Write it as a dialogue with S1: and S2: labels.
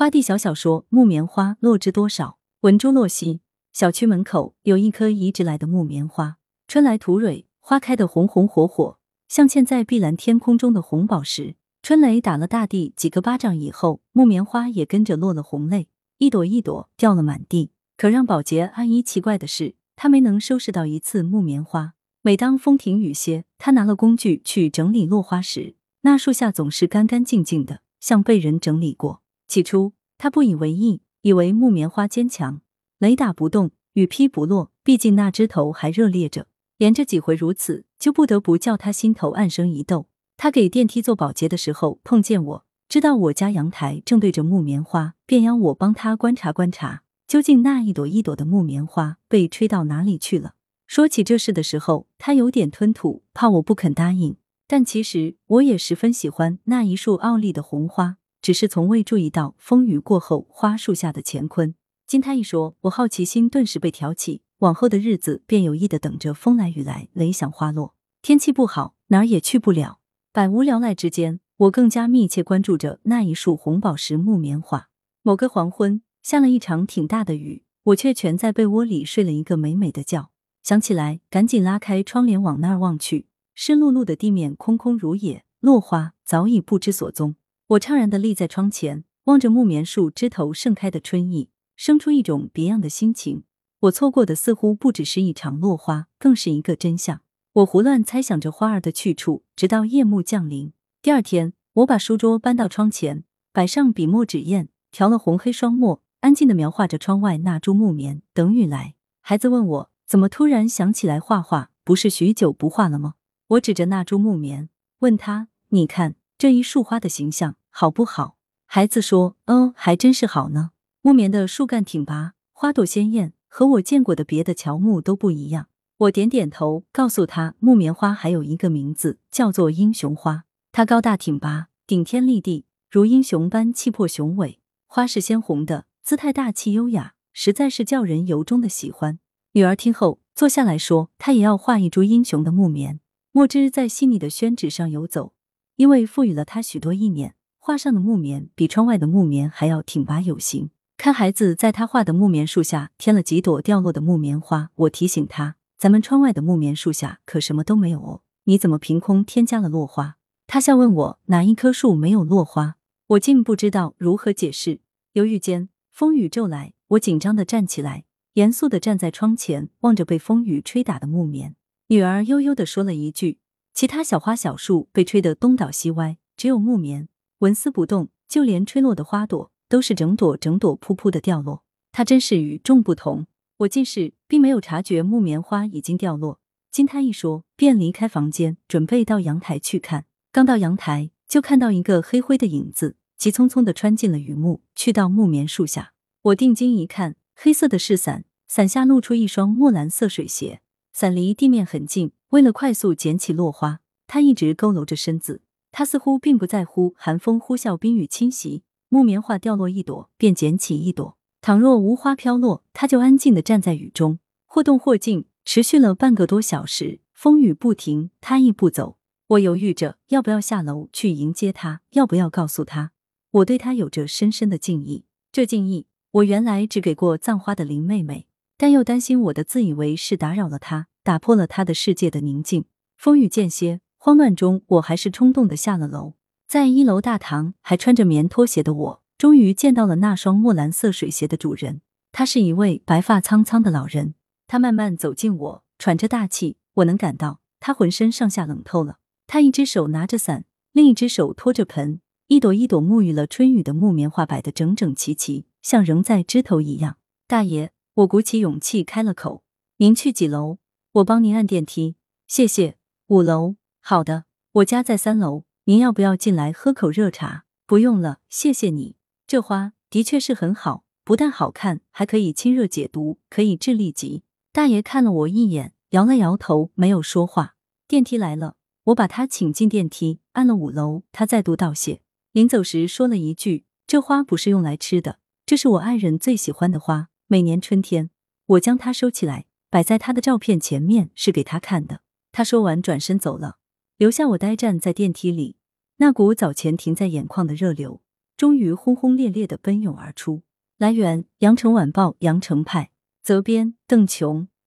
S1: 花地小小说：木棉花落知多少？文珠洛西。小区门口有一棵移植来的木棉花，春来吐蕊，花开的红红火火，像嵌在碧蓝天空中的红宝石。春雷打了大地几个巴掌以后，木棉花也跟着落了红泪，一朵一朵掉了满地。可让保洁阿姨奇怪的是，她没能收拾到一次木棉花。每当风停雨歇，她拿了工具去整理落花时，那树下总是干干净净的，像被人整理过。起初，她不以为意，以为木棉花坚强。雷打不动，雨劈不落，毕竟那枝头还热烈着。连着几回如此，就不得不叫他心头暗生一窦。他给电梯做保洁的时候碰见我，知道我家阳台正对着木棉花，便邀我帮他观察观察，究竟那一朵一朵的木棉花被吹到哪里去了。说起这事的时候，他有点吞吐，怕我不肯答应。但其实我也十分喜欢那一束傲立的红花，只是从未注意到风雨过后花树下的乾坤。经他一说，我好奇心顿时被挑起。往后的日子便有意的等着风来雨来，雷响花落。天气不好，哪儿也去不了。百无聊赖之间，我更加密切关注着那一束红宝石木棉花。某个黄昏，下了一场挺大的雨，我却蜷在被窝里睡了一个美美的觉。想起来，赶紧拉开窗帘往那儿望去，湿漉漉的地面空空如也，落花早已不知所踪。我怅然的立在窗前，望着木棉树枝头盛开的春意。生出一种别样的心情，我错过的似乎不只是一场落花，更是一个真相。我胡乱猜想着花儿的去处，直到夜幕降临。第二天，我把书桌搬到窗前，摆上笔墨纸砚，调了红黑双墨，安静的描画着窗外那株木棉。等雨来，孩子问我怎么突然想起来画画，不是许久不画了吗？我指着那株木棉，问他：“你看这一束花的形象好不好？”孩子说：“嗯，还真是好呢。”木棉的树干挺拔，花朵鲜艳，和我见过的别的乔木都不一样。我点点头，告诉他，木棉花还有一个名字，叫做英雄花。它高大挺拔，顶天立地，如英雄般气魄雄伟。花是鲜红的，姿态大气优雅，实在是叫人由衷的喜欢。女儿听后坐下来说，她也要画一株英雄的木棉。墨汁在细腻的宣纸上游走，因为赋予了它许多意念。画上的木棉比窗外的木棉还要挺拔有型。看孩子在他画的木棉树下添了几朵掉落的木棉花，我提醒他：“咱们窗外的木棉树下可什么都没有哦，你怎么凭空添加了落花？”他笑问我哪一棵树没有落花，我竟不知道如何解释。犹豫间，风雨骤来，我紧张的站起来，严肃的站在窗前，望着被风雨吹打的木棉。女儿悠悠的说了一句：“其他小花小树被吹得东倒西歪，只有木棉纹丝不动，就连吹落的花朵。”都是整朵整朵扑扑的掉落，它真是与众不同。我近视，并没有察觉木棉花已经掉落。经他一说，便离开房间，准备到阳台去看。刚到阳台，就看到一个黑灰的影子，急匆匆的穿进了雨幕，去到木棉树下。我定睛一看，黑色的是伞，伞下露出一双墨蓝色水鞋，伞离地面很近。为了快速捡起落花，他一直佝偻着身子，他似乎并不在乎寒风呼啸、冰雨侵袭。木棉花掉落一朵，便捡起一朵。倘若无花飘落，他就安静的站在雨中，或动或静，持续了半个多小时。风雨不停，他亦不走。我犹豫着要不要下楼去迎接他，要不要告诉他我对他有着深深的敬意。这敬意，我原来只给过葬花的林妹妹，但又担心我的自以为是打扰了她，打破了她的世界的宁静。风雨间歇，慌乱中，我还是冲动的下了楼。在一楼大堂，还穿着棉拖鞋的我，终于见到了那双墨蓝色水鞋的主人。他是一位白发苍苍的老人。他慢慢走近我，喘着大气，我能感到他浑身上下冷透了。他一只手拿着伞，另一只手托着盆，一朵一朵沐浴了春雨的木棉花摆得整整齐齐，像仍在枝头一样。大爷，我鼓起勇气开了口：“您去几楼？我帮您按电梯。”谢谢。五楼。好的，我家在三楼。您要不要进来喝口热茶？不用了，谢谢你。这花的确是很好，不但好看，还可以清热解毒，可以治痢疾。大爷看了我一眼，摇了摇头，没有说话。电梯来了，我把他请进电梯，按了五楼。他再度道谢，临走时说了一句：“这花不是用来吃的，这是我爱人最喜欢的花。每年春天，我将它收起来，摆在他的照片前面，是给他看的。”他说完，转身走了，留下我呆站在电梯里。那股早前停在眼眶的热流，终于轰轰烈烈的奔涌而出。来源：羊城晚报羊城派，责编：邓琼。